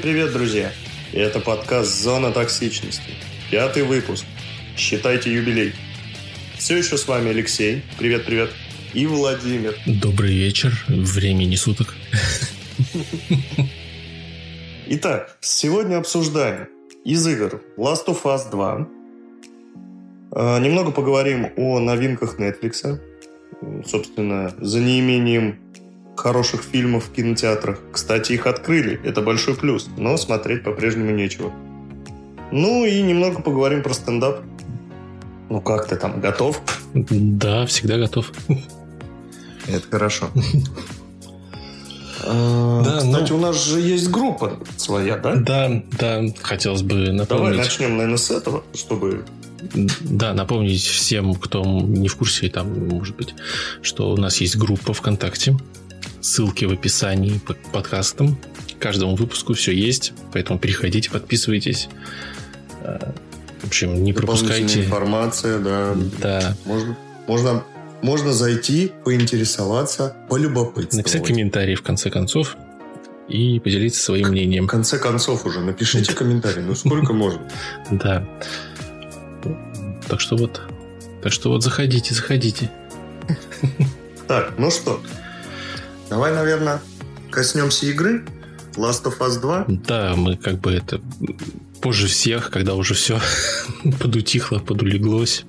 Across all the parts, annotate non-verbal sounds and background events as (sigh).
Всем привет, друзья! Это подкаст «Зона токсичности». Пятый выпуск. Считайте юбилей. Все еще с вами Алексей. Привет-привет. И Владимир. Добрый вечер. Времени суток. Итак, сегодня обсуждаем из игр Last of Us 2. А, немного поговорим о новинках Netflix. Собственно, за неимением хороших фильмов в кинотеатрах. Кстати, их открыли, это большой плюс, но смотреть по-прежнему нечего. Ну и немного поговорим про стендап. Ну как ты там, готов? Да, всегда готов. Это хорошо. (laughs) А, да, Кстати, ну... у нас же есть группа своя, да? Да, да, хотелось бы напомнить. Давай начнем, наверное, с этого, чтобы да, напомнить всем, кто не в курсе, там, может быть, что у нас есть группа ВКонтакте. Ссылки в описании под подкастом. Каждому выпуску все есть, поэтому переходите, подписывайтесь. А, в общем, не пропускайте. информация, да. Да. Можно, можно, можно зайти, поинтересоваться, полюбопытствовать. Написать комментарий в конце концов и поделиться своим мнением. В конце концов уже напишите комментарий, ну сколько можно. (laughs) Да. Так что вот, так что вот заходите, заходите. Так, ну что, Давай, наверное, коснемся игры. Last of Us 2. Да, мы как бы это позже всех, когда уже все (laughs) подутихло, подулеглось.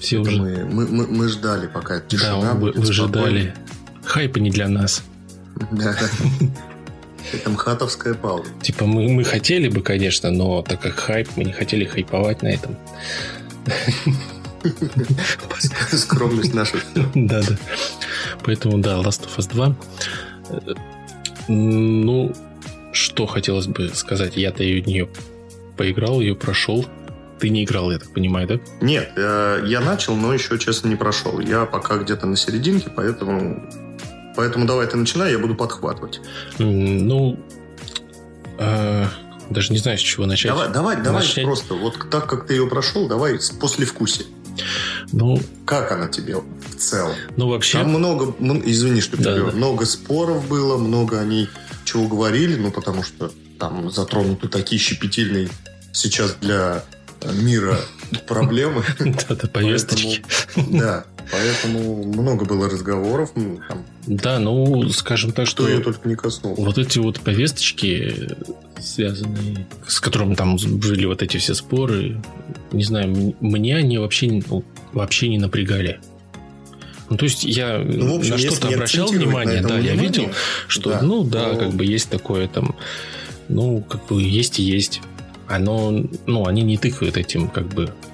Все уже... мы, мы, мы, мы ждали, пока тишина Да, вы, вы ждали. Хайпа не для нас. Да. (laughs) Это мхатовская пауза. Типа мы, мы хотели бы, конечно, но так как хайп, мы не хотели хайповать на этом. (laughs) Скромность наша. Да, да. Поэтому, да, Last of Us 2. Ну, что хотелось бы сказать. Я-то ее нее поиграл, ее прошел. Ты не играл, я так понимаю, да? Нет, э, я начал, но еще, честно, не прошел. Я пока где-то на серединке, поэтому... Поэтому давай ты начинай, я буду подхватывать. Ну, э, даже не знаю, с чего начать. Давай, давай, давай просто, вот так как ты ее прошел, давай после вкуса. Ну, как она тебе в целом? Ну, вообще... Там много, извини, что да, да. много споров было, много они чего говорили, ну, потому что там затронуты такие щепетильные сейчас для мира проблемы. (laughs) Да-да, повесточки. Да, поэтому много было разговоров. Да, ну, скажем так, что... я только не коснулся. Вот эти вот повесточки, связанные, с которыми там были вот эти все споры, не знаю, мне они вообще, ну, вообще не напрягали. Ну, то есть я ну, общем, на что-то обращал внимание, да, внимание, я видел, что, да, ну да, но... как бы есть такое там, ну, как бы есть и есть. Оно, ну, они не тыкают этим, как бы, ну,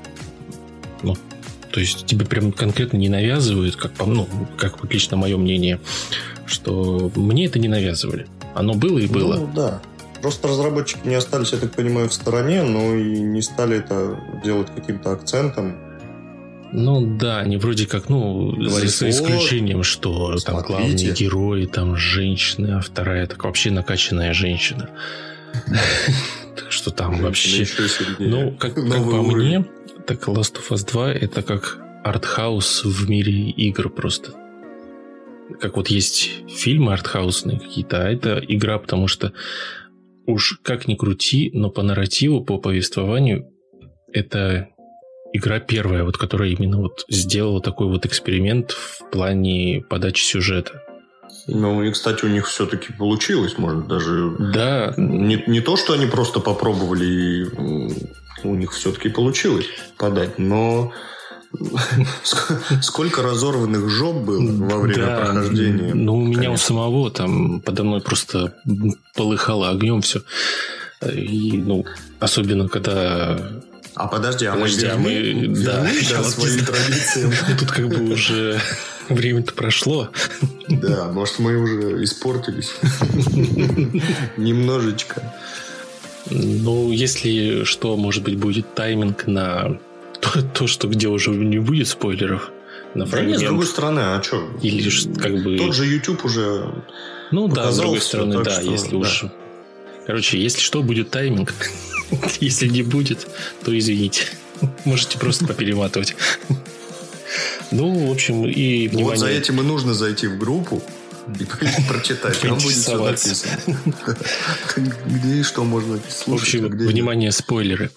то есть тебе прям конкретно не навязывают, как, ну, как вот лично мое мнение, что мне это не навязывали. Оно было и было. Ну, да. Просто разработчики не остались, я так понимаю, в стороне, но и не стали это делать каким-то акцентом. Ну да, они вроде как, ну, Говорит, за исключением, что смотрите. там главные герои, там женщины, а вторая так вообще накачанная женщина. (laughs) Что там вообще... Ну, как по мне, так Last of Us 2 это как артхаус в мире игр просто. Как вот есть фильмы артхаусные какие-то, а это игра, потому что уж как ни крути, но по нарративу, по повествованию это игра первая, вот, которая именно вот сделала такой вот эксперимент в плане подачи сюжета. Ну, и, кстати, у них все-таки получилось, может, даже... Да. Не, не то, что они просто попробовали, у них все-таки получилось подать, но (laughs) Сколько разорванных жоп было во время да, прохождения? Ну, у меня у самого там подо мной просто полыхало огнем все. И, ну, особенно когда а подожди, а подожди, мы, а мы да, да, своим традициям. Тут как бы уже (laughs) время-то прошло. Да, может, мы уже испортились. (laughs) Немножечко. Ну, если что, может быть, будет тайминг на (laughs) то, то, что где уже не будет спойлеров. На да нет, с другой стороны, а что? Или как бы... Тот же YouTube уже Ну да, с другой стороны, да, что, если да. уж... Короче, если что, будет тайминг. (laughs) если не будет, то извините. (laughs) Можете просто поперематывать. ну, в общем, и внимание... Вот за этим и нужно зайти в группу, прочитать. Там будет все написано. (laughs) Где и что можно слушать. В общем, а внимание, спойлеры.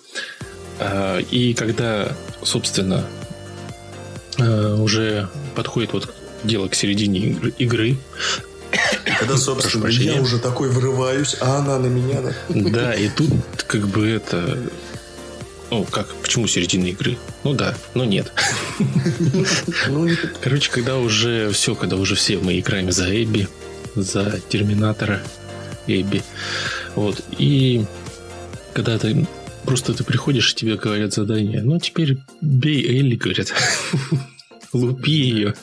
А, и когда, собственно, а, уже подходит вот дело к середине игры, когда, собственно, я уже такой врываюсь, а она на меня... Да, и тут как бы это... Ну, как, почему середина игры? Ну да, но нет. Ну, Короче, когда уже все, когда уже все мы играем за Эбби, за Терминатора Эбби, вот, и когда ты просто ты приходишь, тебе говорят задание, ну, теперь бей Элли, говорят, (laughs) лупи ее.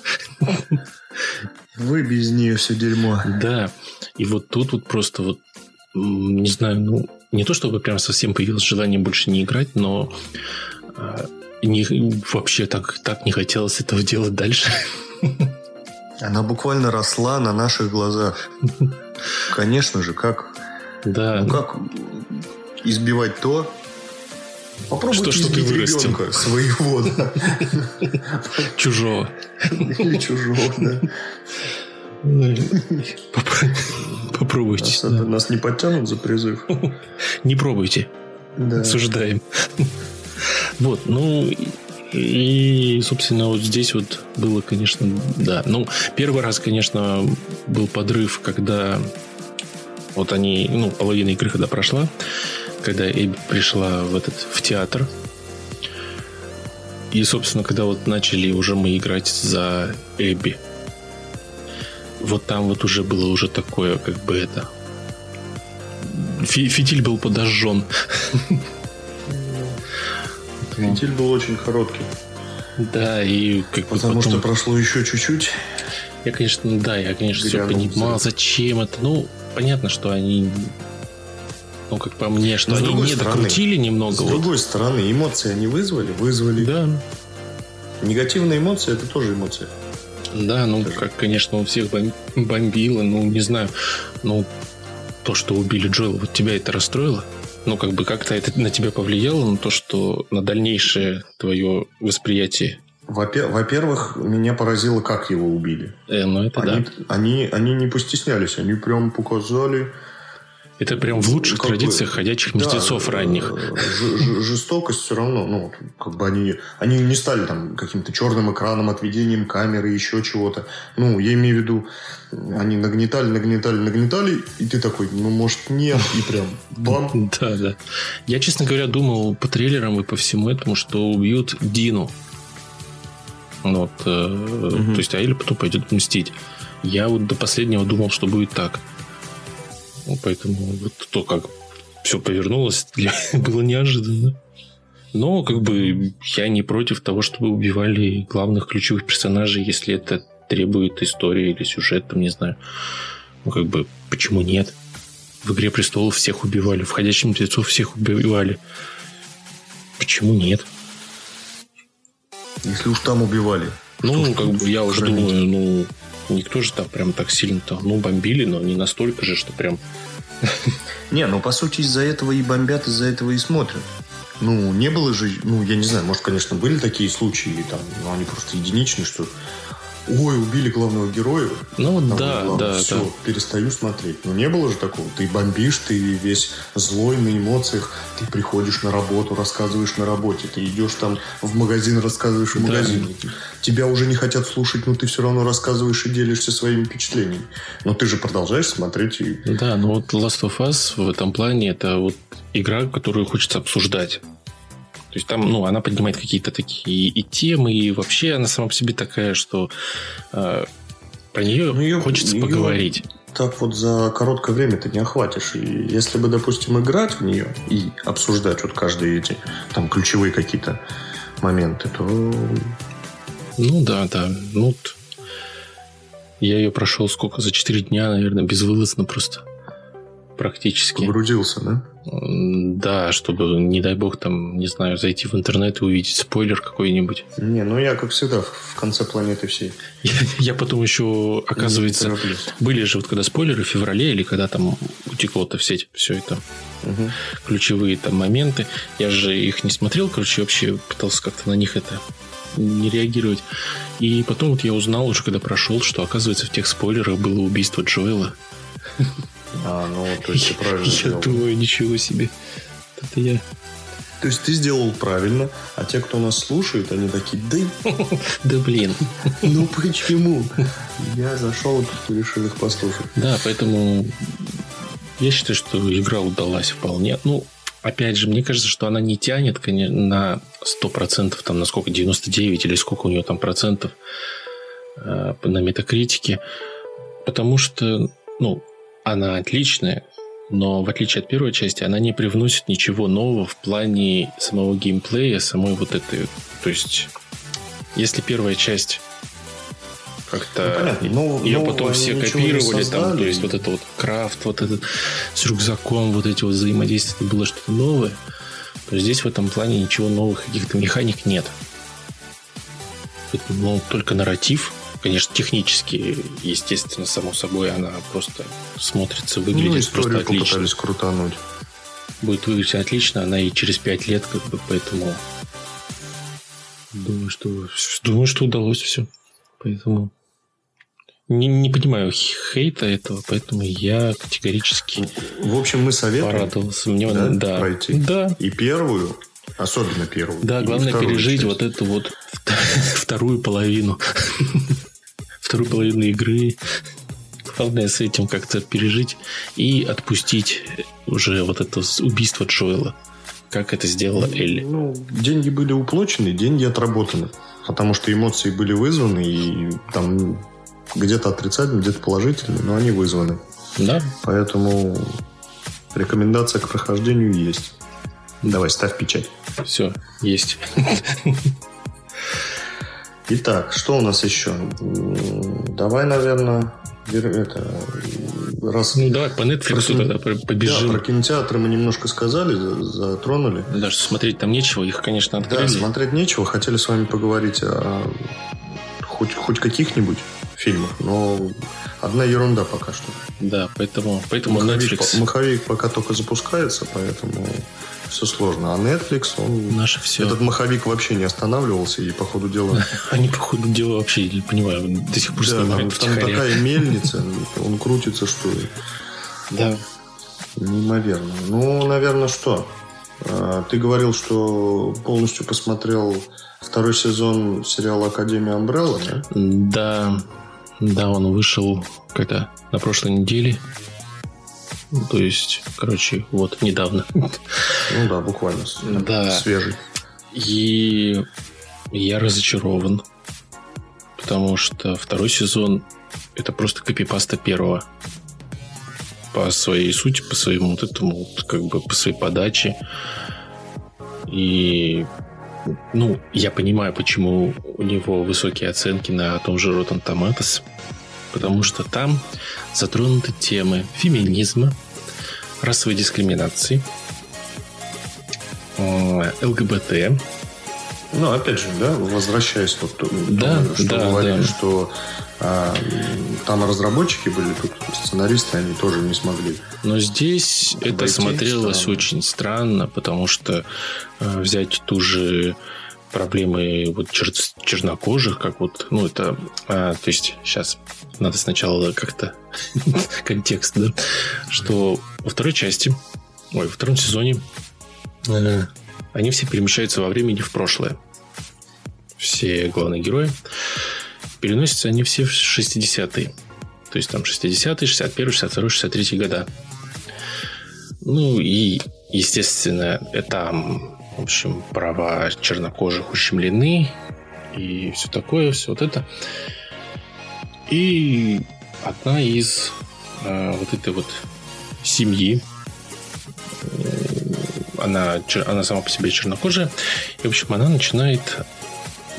Вы без нее все дерьмо. Да. И вот тут вот просто вот, не знаю, ну, не то чтобы прям совсем появилось желание больше не играть, но э, не, вообще так, так не хотелось этого делать дальше. (laughs) Она буквально росла на наших глазах. (laughs) Конечно же, как, да. ну, как избивать то, Попробуйте что, что ты вырастил. своего, да. (laughs) Чужого. Или чужого, да. Попробуйте. Нас, да. нас не подтянут за призыв. (laughs) Не пробуйте. Да. Осуждаем. (laughs) Вот, ну и, собственно, вот здесь вот было, конечно, да. Ну, первый раз, конечно, был подрыв, когда вот они, ну, половина игры когда прошла, когда Эбби пришла в этот в театр. И, собственно, когда вот начали уже мы играть за Эбби, вот там вот уже было уже такое, как бы это... Фитиль был подожжен. Фитиль был очень короткий. Да, и как Потому потом... что прошло еще чуть-чуть. Я, конечно, да, я, конечно, все понимал, зачем это. Ну, понятно, что они ну, как по мне, что Но они не стороны, докрутили немного. С вот. другой стороны, эмоции они вызвали? Вызвали. Да. Негативные эмоции – это тоже эмоции. Да, ну, как, конечно, у всех бомбило, ну, не знаю, ну, то, что убили Джоэла, вот тебя это расстроило? Ну, как бы как-то это на тебя повлияло, на то, что на дальнейшее твое восприятие во-первых, меня поразило, как его убили. Э, ну это они, да. Они, они не постеснялись, они прям показали, это прям в лучших как традициях бы, ходячих мертвецов да, ранних. Жестокость все равно, ну, как бы они, они не стали там каким-то черным экраном, отведением камеры, еще чего-то. Ну, я имею в виду, они нагнетали, нагнетали, нагнетали, и ты такой, ну, может, нет, и прям (laughs) бам. Да, да. Я, честно говоря, думал по трейлерам и по всему этому, что убьют Дину. Вот, э, То есть Аэль потом пойдет мстить. Я вот до последнего думал, что будет так. Ну, поэтому вот то, как все повернулось, для... было неожиданно. Но как бы я не против того, чтобы убивали главных ключевых персонажей, если это требует истории или сюжет, там, не знаю. Ну, как бы, почему нет? В «Игре престолов» всех убивали, в «Ходячем мертвецов» всех убивали. Почему нет? Если уж там убивали. Ну, как бы я уже думаю, ну, никто же там прям так сильно-то, ну, бомбили, но не настолько же, что прям... Не, ну, по сути, из-за этого и бомбят, из-за этого и смотрят. Ну, не было же, ну, я не знаю, может, конечно, были такие случаи, там, но они просто единичные, что ой, убили главного героя. Ну Там да, главное, да. Все, да. перестаю смотреть. Но не было же такого. Ты бомбишь, ты весь злой на эмоциях, ты приходишь на работу, рассказываешь на работе, ты идешь там в магазин, рассказываешь в магазине. Да. Тебя уже не хотят слушать, но ты все равно рассказываешь и делишься своими впечатлениями. Но ты же продолжаешь смотреть. И... Да, но вот Last of Us в этом плане это вот игра, которую хочется обсуждать. То есть там, ну, она поднимает какие-то такие и темы, и вообще она сама по себе такая, что э, про нее, ну, ее хочется ее поговорить. Так вот за короткое время ты не охватишь. И если бы, допустим, играть в нее и обсуждать вот каждые эти там ключевые какие-то моменты, то... Ну да, да. Ну, я ее прошел сколько? За 4 дня, наверное, безвылазно просто. Практически. Погрузился, да? Да, чтобы, не дай бог, там, не знаю, зайти в интернет и увидеть спойлер какой-нибудь. Не, ну я, как всегда, в конце планеты всей. Я, я потом еще, оказывается, были же вот когда спойлеры в феврале или когда там утекло-то в сеть все это. Угу. Ключевые там моменты. Я же их не смотрел, короче, вообще пытался как-то на них это не реагировать. И потом вот я узнал уже, когда прошел, что, оказывается, в тех спойлерах было убийство Джоэла. А, ну, то есть ты правильно Я сделал. думаю, ничего себе. Это я... То есть ты сделал правильно, а те, кто нас слушает, они такие, да, (laughs) да блин. (laughs) Ну почему? Я зашел, тут решил их послушать. Да, поэтому я считаю, что игра удалась вполне. Ну, опять же, мне кажется, что она не тянет, конечно, на 100%, там, на сколько, 99 или сколько у нее там процентов э, на метакритике, потому что, ну, она отличная, но в отличие от первой части, она не привносит ничего нового в плане самого геймплея, самой вот этой... То есть, если первая часть как-то ну, ее потом все копировали, там, то есть вот это вот крафт, вот этот с рюкзаком, вот эти вот взаимодействия, это было что-то новое, то здесь в этом плане ничего новых каких-то механик нет. Ну, только нарратив, конечно, технически, естественно, само собой, она просто смотрится, выглядит ну, просто отлично. попытались крутануть. Будет выглядеть отлично, она и через пять лет, как бы, поэтому думаю, что думаю, что удалось все. Поэтому не, не понимаю хейта этого, поэтому я категорически В общем, мы советуем порадовался. Мне да, да, пройти. Да. И первую, особенно первую. Да, главное пережить часть. вот эту вот (laughs) вторую половину. (laughs) вторую половину игры. Главное с этим как-то пережить и отпустить уже вот это убийство Джоэла. Как это сделала Элли. Ну, деньги были уплочены, деньги отработаны. Потому что эмоции были вызваны, и там где-то отрицательные, где-то положительные, но они вызваны. Да. Поэтому рекомендация к прохождению есть. Давай, ставь печать. Все, есть. (laughs) Итак, что у нас еще? Давай, наверное, это, раз... Ну, давай по Netflix про, тогда побежим. Да, про кинотеатры мы немножко сказали, затронули. Даже смотреть там нечего, их, конечно, открыли. Да, смотреть нечего. Хотели с вами поговорить о хоть, хоть каких-нибудь фильмах, но одна ерунда пока что. Да, поэтому, поэтому маховик, Netflix... Маховик пока только запускается, поэтому все сложно. А Netflix, он... Наше все. Этот маховик вообще не останавливался, и по ходу дела... (laughs) Они по ходу дела вообще, не понимаю, до сих пор да, там, там такая (laughs) мельница, он крутится, что Да. Неимоверно. Ну, наверное, что? А, ты говорил, что полностью посмотрел второй сезон сериала Академия Амбрелла, да? Да, да, он вышел когда? На прошлой неделе. Ну, то есть, короче, вот недавно. Ну да, буквально. Да. Свежий. И я разочарован. Потому что второй сезон это просто копипаста первого. По своей сути, по своему вот этому, как бы по своей подаче. И ну, я понимаю, почему у него высокие оценки на том же Rotten Tomatoes, потому что там затронуты темы феминизма, расовой дискриминации, э, ЛГБТ. Ну, опять же, да, возвращаясь вот да, тому, что да, говорили, да. что а, там разработчики были, тут сценаристы, они тоже не смогли. Но здесь это, это смотрелось странно. очень странно, потому что э, взять ту же проблемы вот чер чернокожих, как вот, ну, это, а, то есть, сейчас надо сначала как-то (laughs) контекст, да, что во второй части, ой, во втором сезоне э, они все перемещаются во времени в прошлое. Все главные герои. Переносятся они все в 60-е. То есть там 60-е, 61 62 63 года. Ну и, естественно, там в общем, права чернокожих ущемлены и все такое, все вот это. И одна из э, вот этой вот семьи, э, она, она сама по себе чернокожая, и, в общем, она начинает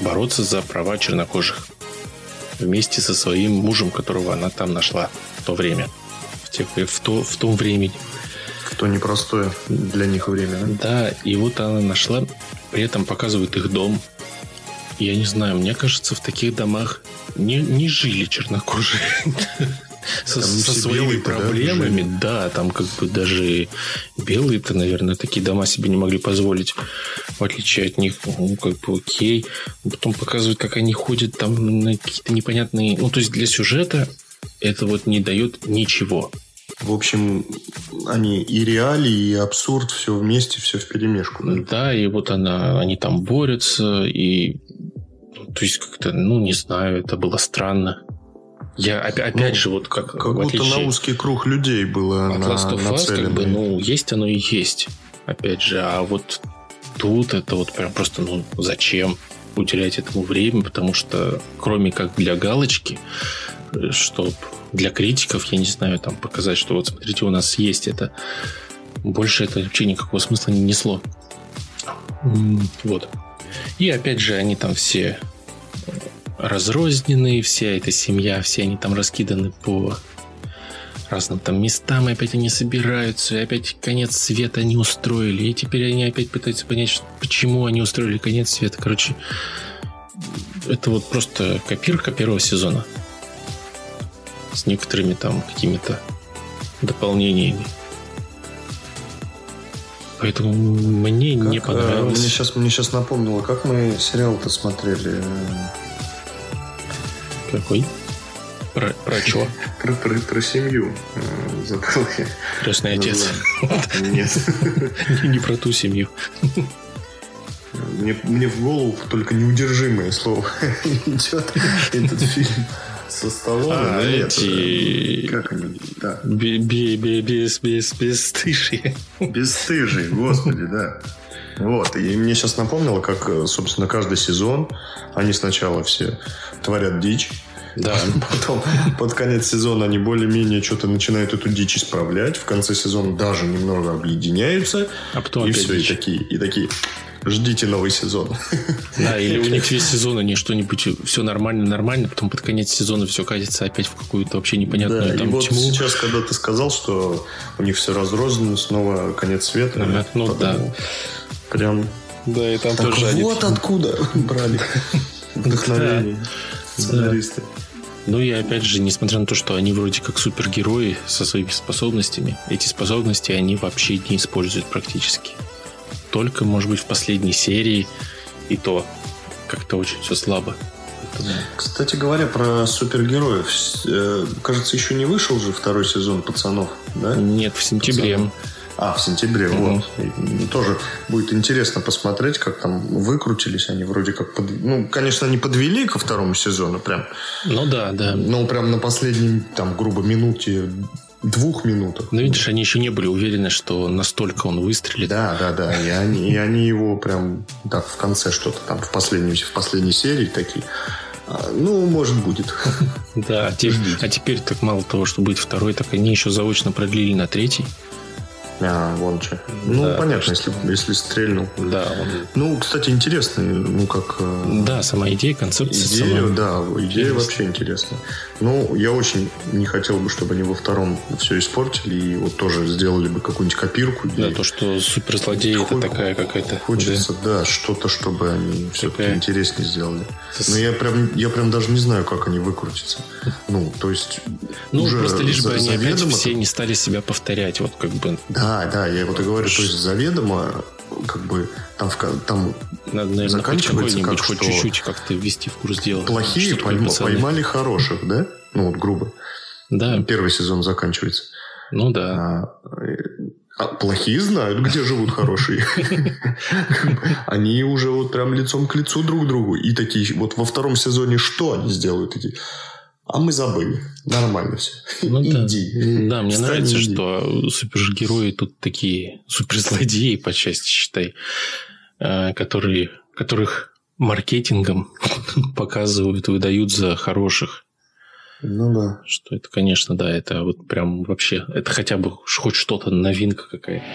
бороться за права чернокожих вместе со своим мужем, которого она там нашла в то время, тех, в, то, в том времени. То непростое для них время. Да? да, и вот она нашла, при этом показывает их дом. Я не знаю, мне кажется, в таких домах не, не жили чернокожие. (laughs) со, со своими проблемами, да, да, там как бы даже белые-то, наверное, такие дома себе не могли позволить, в отличие от них, ну, как бы окей. Потом показывают, как они ходят там на какие-то непонятные... Ну, то есть для сюжета это вот не дает ничего. В общем, они и реалии, и абсурд, все вместе, все в перемешку. Да, да и вот она, они там борются, и ну, то есть как-то, ну, не знаю, это было странно. Я опять ну, же вот как как будто на узкий круг людей было от Last of Us, как бы, ну есть оно и есть, опять же, а вот тут это вот прям просто ну зачем уделять этому время, потому что кроме как для галочки, чтобы для критиков, я не знаю, там показать, что вот смотрите, у нас есть это, больше это вообще никакого смысла не несло. Вот. И опять же, они там все разрозненные, вся эта семья, все они там раскиданы по разным там местам, и опять они собираются, и опять конец света они устроили, и теперь они опять пытаются понять, почему они устроили конец света. Короче, это вот просто копирка первого сезона с некоторыми там какими-то дополнениями. Поэтому мне как, не э, понравилось. Мне сейчас, мне сейчас напомнило, как мы сериал-то смотрели. Какой? Про, про что? (laughs) Про, про, про семью. Э, забыл я. Крестный отец. (laughs) Нет. Не про ту семью. Мне, мне в голову только неудержимое слово (laughs) идет этот фильм со столом. А, эти... Как они? Да. Без, без, бесстыжие. Бесстыжие, господи, да. Вот, и мне сейчас напомнило, как, собственно, каждый сезон они сначала все творят дичь. Да. (laughs) Потом под конец сезона они более-менее что-то начинают эту дичь исправлять. В конце сезона даже немного объединяются. А потом и все, дичь. и такие, и такие ждите новый сезон. Да, или у них весь сезон они что-нибудь, все нормально, нормально, потом под конец сезона все катится опять в какую-то вообще непонятную да, там и вот тьму. сейчас, когда ты сказал, что у них все разрознено, снова конец света. Ну, ну да. Прям... Да, и там так тоже вот они... откуда (laughs) брали (laughs) вдохновение сценаристы. Ну и опять же, несмотря на то, что они вроде как супергерои со своими способностями, эти способности они вообще не используют практически только, может быть, в последней серии, и то как-то очень все слабо. Кстати говоря, про супергероев. Э, кажется, еще не вышел же второй сезон пацанов, да? Нет, в сентябре. Пацанов. А, в сентябре, угу. вот. И тоже будет интересно посмотреть, как там выкрутились они вроде как... Под... Ну, конечно, они подвели ко второму сезону прям. Ну да, да. Но прям на последнем, там, грубо, минуте двух минутах. Ну, видишь, они еще не были уверены, что настолько он выстрелит. Да, да, да. И они, и они его прям так в конце что-то там в последней, в последней серии такие. А, ну, может, будет. (laughs) Да, а, а теперь так мало того, что будет второй, так они еще заочно продлили на третий. А, вон что. Ну, да, понятно, если, если стрельнул. Да. Он... Ну, кстати, интересно, ну, как... Э, да, сама идея, концепция. Идея, сама... да, идея Интересно. вообще интересная. Ну, я очень не хотел бы, чтобы они во втором все испортили и вот тоже сделали бы какую-нибудь копирку. Да, то, что суперзлодей это такая какая-то... Хочется, да, да что-то, чтобы они все-таки такая... интереснее сделали. Но я прям, я прям даже не знаю, как они выкрутятся. Ну, то есть... Ну, уже просто лишь бы они опять все не стали себя повторять, вот как бы... Да, да, да, я вот и говорю, то есть заведомо как бы там, там Надо, наверное, заканчивается как хоть чуть-чуть как-то ввести в курс дела. Плохие пойма, поймали хороших, да? Ну вот грубо. Да. Первый сезон заканчивается. Ну да. А, а плохие знают, где живут хорошие. (laughs) Они уже вот прям лицом к лицу друг другу. И такие, вот во втором сезоне что они сделают? Эти а мы забыли. Нормально все. Ну, иди. Да, мне Встань, нравится, иди. что супергерои тут такие суперзлодеи по части, считай, э, которые, которых маркетингом (laughs) показывают, выдают за хороших. Ну да. Что это, конечно, да, это вот прям вообще, это хотя бы хоть что-то, новинка какая-то.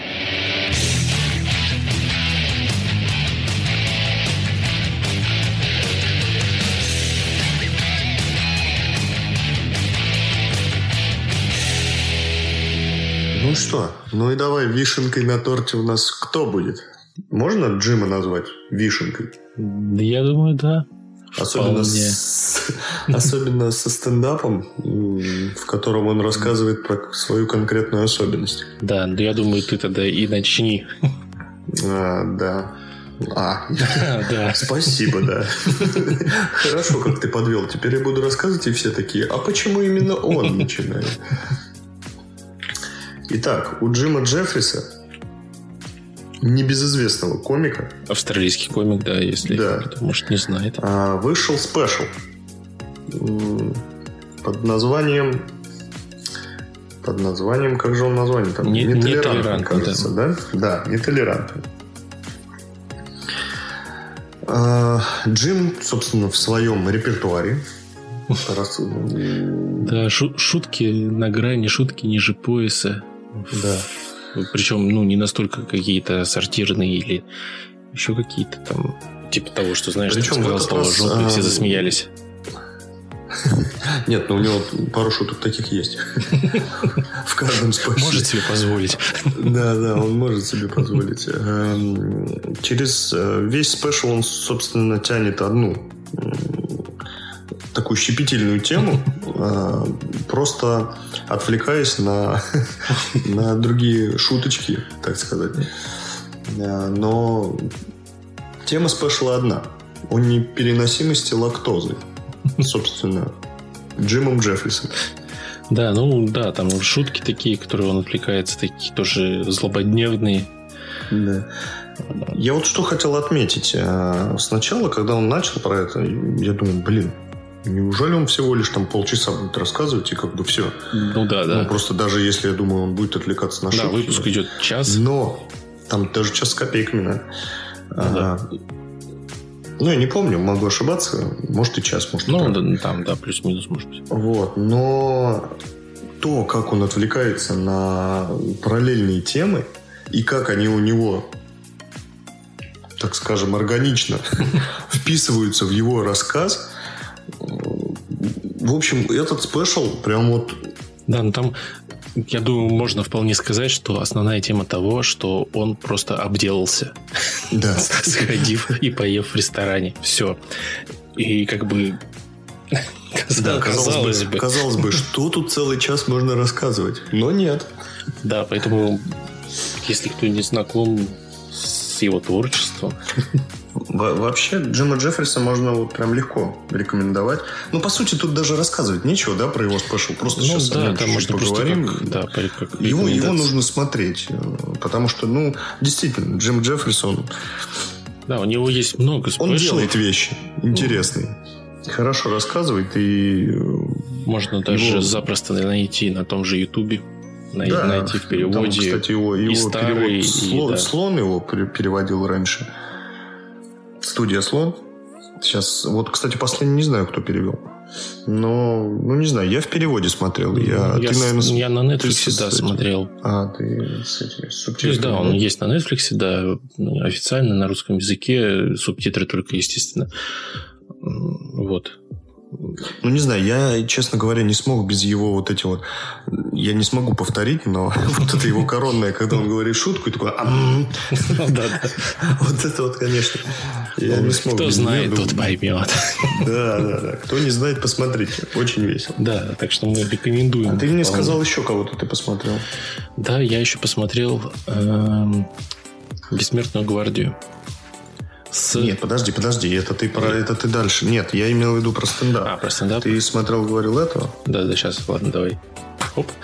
Ну и давай, вишенкой на торте у нас кто будет? Можно Джима назвать вишенкой? Я думаю, да. Особенно, с, (laughs) особенно со стендапом, в котором он рассказывает про свою конкретную особенность. Да, да я думаю, ты тогда и начни. А, да. А, (laughs) да. Спасибо, да. Хорошо, как ты подвел. Теперь я буду рассказывать, и все такие, а почему именно он начинает? Итак, у Джима Джеффриса небезызвестного комика. Австралийский комик, да, если да. кто, может, не знает. А, вышел спешл под названием под названием, как же он название там? Не, нетолерантный, кажется, да? Да, да нетолерантный. А, Джим, собственно, в своем репертуаре (laughs) да, шутки на грани, шутки ниже пояса. Да. Причем, ну, не настолько какие-то сортирные или еще какие-то там, типа того, что, знаешь, Причем ты сказал слово жопа, и все а, засмеялись. Нет, ну у него пару шуток таких есть. В каждом спешле. Может себе позволить. Да, да, он может себе позволить. Эм, через э, весь спешл он, собственно, тянет одну такую щепетильную тему, (laughs) э, просто отвлекаясь на, (laughs) на другие шуточки, так сказать. Э, но тема спешла одна. О непереносимости лактозы. (laughs) Собственно, Джимом Джеффрисом. Да, ну да, там шутки такие, которые он отвлекается, такие тоже злободневные. Да. Я вот что хотел отметить. Э, сначала, когда он начал про это, я думаю, блин, Неужели он всего лишь там полчаса будет рассказывать и как бы все? Ну да, да. Ну, просто даже если, я думаю, он будет отвлекаться на шутки. Да, выпуск идет час. Но там даже час с копейками, да. да. А, ну, я не помню, могу ошибаться. Может и час, может Ну, да, там, да, плюс-минус, может быть. Вот, но то, как он отвлекается на параллельные темы, и как они у него так скажем, органично (laughs) вписываются в его рассказ, в общем, этот спешл прям вот... Да, ну там, я думаю, можно вполне сказать, что основная тема того, что он просто обделался. Да. (laughs) Сходив и поев в ресторане. Все. И как бы (laughs) да, казалось, бы, казалось бы, что тут целый час можно рассказывать, но нет. Да, поэтому, если кто не знаком с его творчеством, Вообще Джима Джеффриса можно вот прям легко рекомендовать. Ну, по сути, тут даже рассказывать нечего, да, про его special. Просто ну, сейчас да, там можно поговорим. Как, да, как его, его нужно смотреть. Потому что, ну, действительно, Джим Джеффрис, он... Да, у него есть много special. Он делает вещи интересные. Ну. Хорошо рассказывает и... Можно даже его... запросто найти на том же Ютубе да, найти в переводе. Там, кстати, его, его и старый, перевод, и, слон, да. слон его переводил раньше. Студия Слон. Сейчас, вот, кстати, последний не знаю, кто перевел. Но, ну, не знаю, я в переводе смотрел. Я, я, ты, наверное, я на Netflix, да, смотрел. А, ты с этими субтитрами. да, он есть на Netflix, да, официально на русском языке, субтитры только, естественно. Вот. Ну, не знаю, я, честно говоря, не смог без его вот эти вот... Я не смогу повторить, но (laughs) вот это его коронное, когда он говорит шутку, и такой... (laughs) (laughs) Вот это вот, конечно, я не смог. Кто знает, тот поймет. Да, да, да. Кто не знает, посмотрите. Очень весело. Да, так что мы рекомендуем. А ты мне сказал еще кого-то ты посмотрел. Да, я еще посмотрел эм, «Бессмертную гвардию». С... Нет, подожди, подожди, это ты про это ты дальше. Нет, я имел в виду про стендап. А, про стендап? Ты смотрел, говорил этого? Да, да, сейчас, ладно, давай. Оп. (laughs)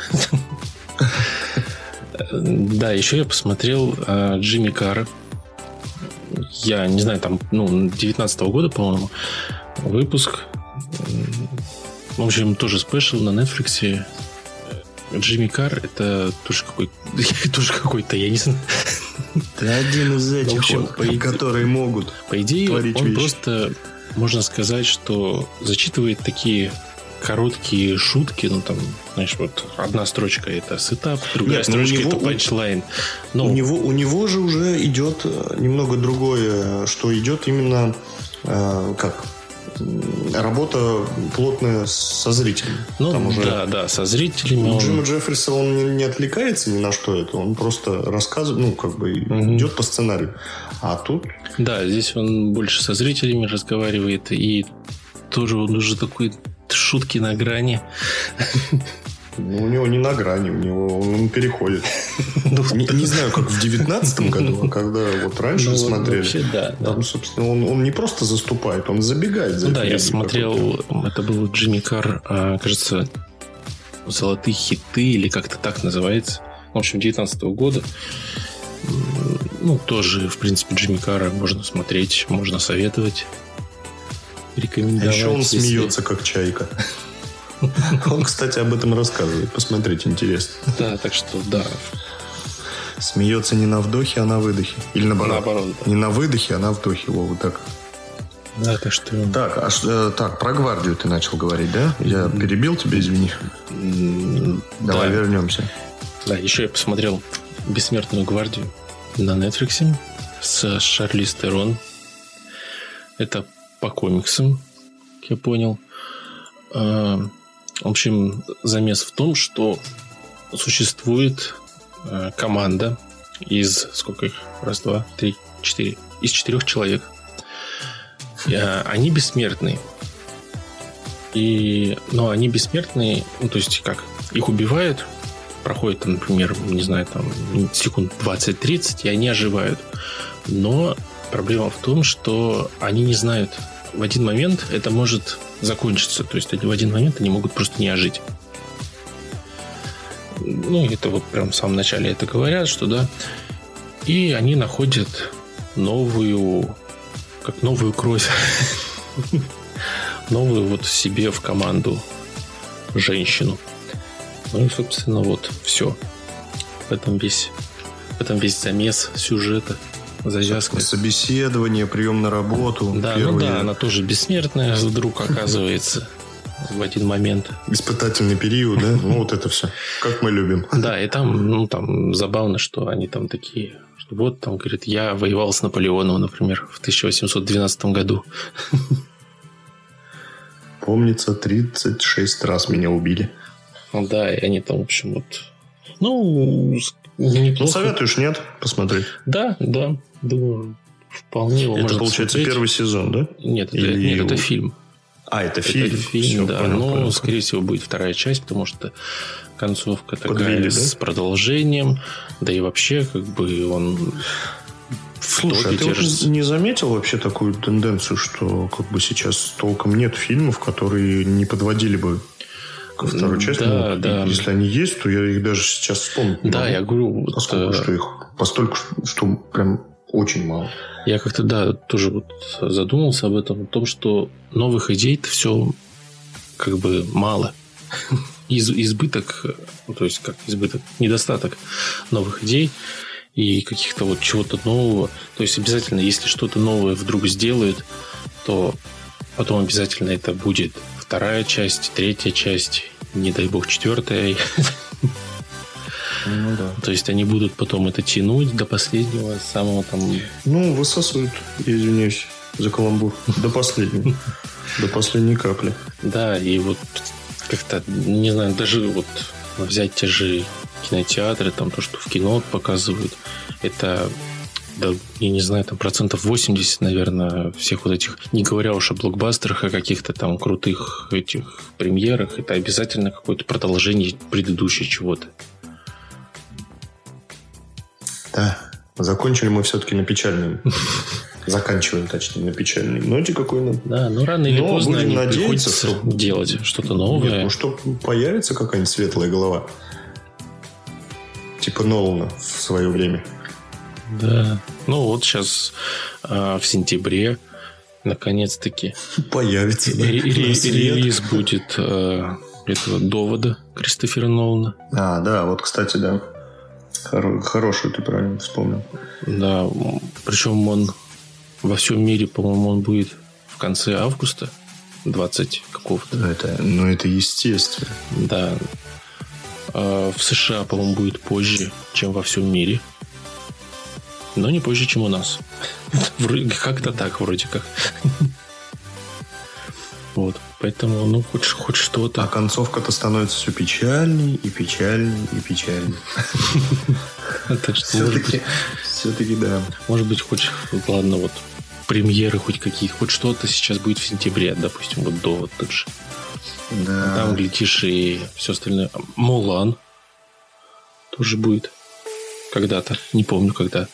Да, еще я посмотрел э, Джимми Карра. Я не знаю, там, ну, 19 -го года, по-моему, выпуск. В общем, тоже спешл на Netflix. Джимми Карр это тоже какой (laughs) тоже какой-то, я не знаю. Ты один из этих, в общем, вот, по которые могут По идее, он вещи. просто, можно сказать, что зачитывает такие короткие шутки, ну там, знаешь, вот одна строчка это setup, другая Нет, строчка него, это punchline. Но... У, него, у него же уже идет э, немного другое, что идет именно э, как работа плотная со зрителями. Ну, Там уже да, да, со зрителями. Он... Джима Джеффриса он не, не отвлекается ни на что это, он просто рассказывает, ну, как бы угу. идет по сценарию. А тут... Да, здесь он больше со зрителями разговаривает, и тоже он уже такой шутки на грани. Ну, у него не на грани, у него он переходит. (laughs) Ну, не, знаю, как в девятнадцатом году, а когда вот раньше ну, смотрели. Вообще, да, там, собственно, он, не просто заступает, он забегает за ну, Да, я смотрел, это был Джимми Кар, а, кажется, «Золотые хиты» или как-то так называется. В общем, 19 -го года. Ну, тоже, в принципе, Джимми Кара можно смотреть, можно советовать, рекомендовать. А еще он если... смеется, как чайка. (laughs) Он, кстати, об этом рассказывает. Посмотрите, интересно. Да, так что да. Смеется не на вдохе, а на выдохе. Или наоборот. наоборот да. Не на выдохе, а на вдохе. Во, вот так. Да, так что... Так, а, э, так, про гвардию ты начал говорить, да? Я перебил тебя, извини. Давай да. вернемся. Да, еще я посмотрел «Бессмертную гвардию» на Netflix с Шарли Стерон. Это по комиксам, как я понял. В общем, замес в том, что существует э, команда из сколько их? Раз, два, три, четыре. Из четырех человек. Э, они бессмертные. И, но они бессмертные, ну, то есть как? Их убивают, проходит, там, например, не знаю, там, секунд 20-30, и они оживают. Но проблема в том, что они не знают, в один момент это может закончиться. То есть в один момент они могут просто не ожить. Ну, это вот прям в самом начале это говорят, что да. И они находят новую, как новую кровь, (laughs) новую вот себе в команду женщину. Ну и, собственно, вот все. В этом весь, в этом весь замес сюжета завязка. Собеседование, прием на работу. Да, первые... ну да, она тоже бессмертная вдруг оказывается в один момент. Испытательный период, да? Ну, вот это все. Как мы любим. Да, и там, ну, там забавно, что они там такие, что вот там, говорит, я воевал с Наполеоном, например, в 1812 году. Помнится, 36 раз меня убили. Ну да, и они там, в общем, вот... Ну, неплохо. Ну, советуешь, нет? Посмотреть. Да, да. Думаю, вполне его Это, получается, смотреть. первый сезон, да? Нет, это, Или... нет, это фильм. А, это фильм? Это фильм, Все, да. Понял, но, понял. скорее всего, будет вторая часть, потому что концовка такая Подвели, с да? продолжением. Да и вообще, как бы он Слушай, а ты вот не заметил вообще такую тенденцию, что как бы сейчас толком нет фильмов, которые не подводили бы ко второй части? Да, ну, да. Если они есть, то я их даже сейчас вспомню. Да, я говорю... Поскольку, вот, что их постольку, что прям очень мало. Я как-то, да, тоже вот задумался об этом, о том, что новых идей-то все как бы мало. (laughs) Из, избыток, ну, то есть как избыток, недостаток новых идей и каких-то вот чего-то нового. То есть обязательно, если что-то новое вдруг сделают, то потом обязательно это будет вторая часть, третья часть, не дай бог четвертая. Ну да. То есть они будут потом это тянуть до последнего, самого там... Ну, высасывают, извиняюсь за каламбур, до последнего. До последней капли. Да, и вот как-то, не знаю, даже вот взять те же кинотеатры, там то, что в кино показывают, это да, я не знаю, там процентов 80, наверное, всех вот этих, не говоря уж о блокбастерах, о каких-то там крутых этих премьерах, это обязательно какое-то продолжение предыдущего чего-то. Да, закончили мы все-таки на печальном. (laughs) Заканчиваем, точнее, на печальной ноте какой-то. Да, но рано или Но поздно будем надеяться, что... делать что-то новое. Нет, ну что появится какая-нибудь светлая голова. Типа Нолана в свое время. Да. Ну вот сейчас э, в сентябре наконец-таки появится. Да, релиз будет э, этого довода Кристофера Нолана. А, да, вот, кстати, да. Хоро- хорошую ты правильно вспомнил. Да, причем он во всем мире, по-моему, он будет в конце августа 20 какого-то. Это, ну, это естественно. Да. А в США, по-моему, будет позже, чем во всем мире но не позже, чем у нас. (laughs) Как-то так, вроде как. (laughs) Вот. Поэтому, ну, хоть, хоть что-то. А концовка-то становится все печальней и печальней и печальней. (laughs) Быть, все-таки да. Может быть, хоть, ладно, вот премьеры хоть какие-то, хоть что-то сейчас будет в сентябре, допустим, вот до вот так же. Да. Там, глядишь, и все остальное. Мулан тоже будет когда-то. Не помню, когда.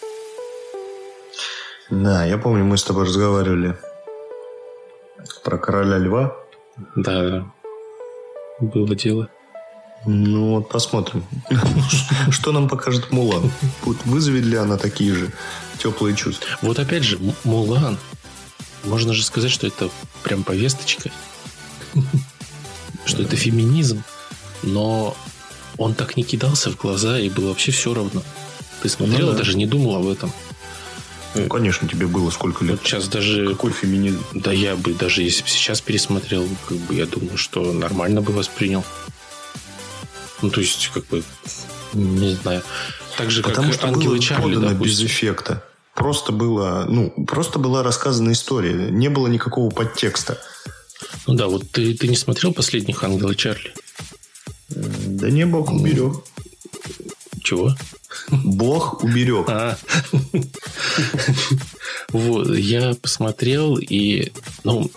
Да, я помню, мы с тобой разговаривали про короля льва. Да, было дело. Ну вот посмотрим, (laughs) что нам покажет Мулан. Вызовет ли она такие же теплые чувства? Вот опять же, Мулан. Можно же сказать, что это прям повесточка. Что это феминизм. Но он так не кидался в глаза и было вообще все равно. Ты смотрел, Ну да. даже не думал об этом. Ну, конечно, тебе было сколько лет. Вот сейчас даже... Какой феминизм? Да я бы даже если бы сейчас пересмотрел, как бы я думаю, что нормально бы воспринял. Ну, то есть, как бы, не знаю. Так же, Потому как что Ангелы было Чарли, подано допустим. без эффекта. Просто было, ну, просто была рассказана история. Не было никакого подтекста. Ну да, вот ты, ты не смотрел последних Ангела Чарли? Да не Бог уберег. Чего? Бог уберег. А. Вот, я посмотрел, и, ну,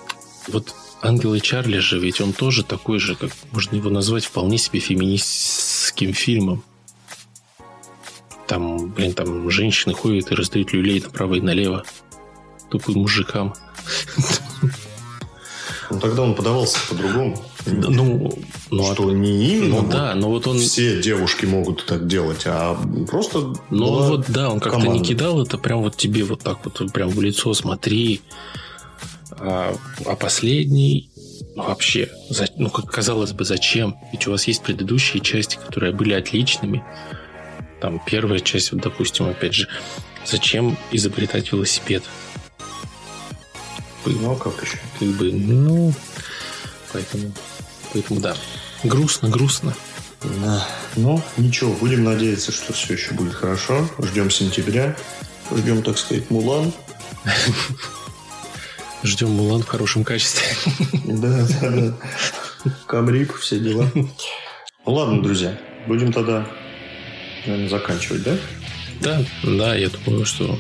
вот Ангелы Чарли же, ведь он тоже такой же, как можно его назвать вполне себе феминистским фильмом. Там, блин, там женщины ходят и раздают люлей направо и налево. Тупым мужикам. Ну, тогда он подавался по-другому. Да, Ну, ну, а- что не именно ну вот да, но вот он... все девушки могут так делать, а просто Ну вот да, он как-то не кидал это прям вот тебе вот так вот прям в лицо смотри. А, а последний ну, вообще, за- ну как казалось бы, зачем? Ведь у вас есть предыдущие части, которые были отличными. Там первая часть, вот, допустим, опять же, зачем изобретать велосипед? Ну, а как еще? Как бы, ну, поэтому, поэтому да. Грустно, грустно. Да. Ну, ничего, будем надеяться, что все еще будет хорошо. Ждем сентября. Ждем, так сказать, Мулан. (laughs) Ждем Мулан в хорошем качестве. (laughs) Да, да, да. Камрип, все дела. Ну, ладно, друзья, будем тогда, наверное, заканчивать, да? Да, да, я думаю, что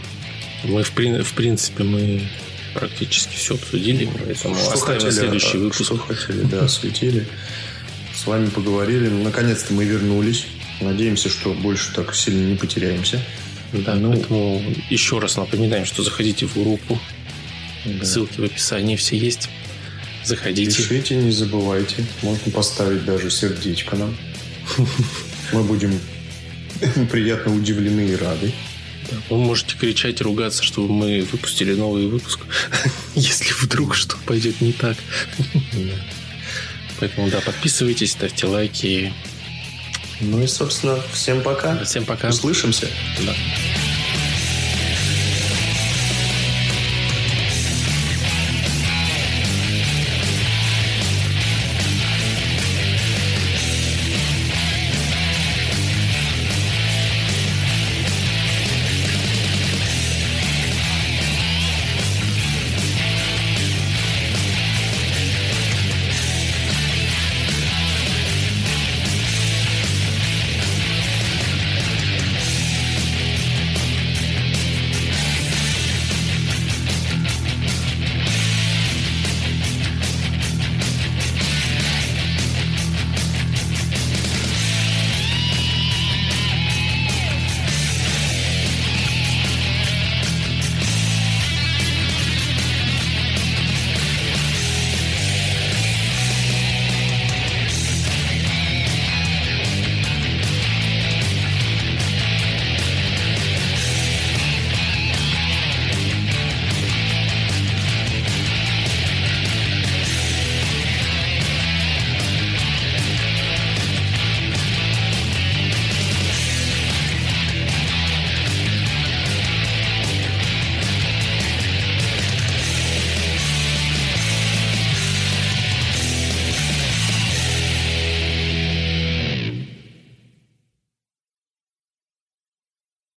мы в, в принципе мы практически все обсудили, поэтому Что оставим хотели, следующий а, выпуск. Что хотели, да, осветили. С вами поговорили. Ну, Наконец-то мы вернулись. Надеемся, что больше так сильно не потеряемся. Да, Ну. поэтому еще раз напоминаем, что заходите в группу, Да. ссылки в описании все есть. Заходите. Пишите, не забывайте. Можно поставить даже сердечко нам. (laughs) Мы будем приятно удивлены и рады. Вы можете кричать ругаться, чтобы мы выпустили новый выпуск, (laughs) если вдруг что пойдет не так. Поэтому да, подписывайтесь, ставьте лайки. Ну и, собственно, всем пока. Всем пока. Услышимся. Да.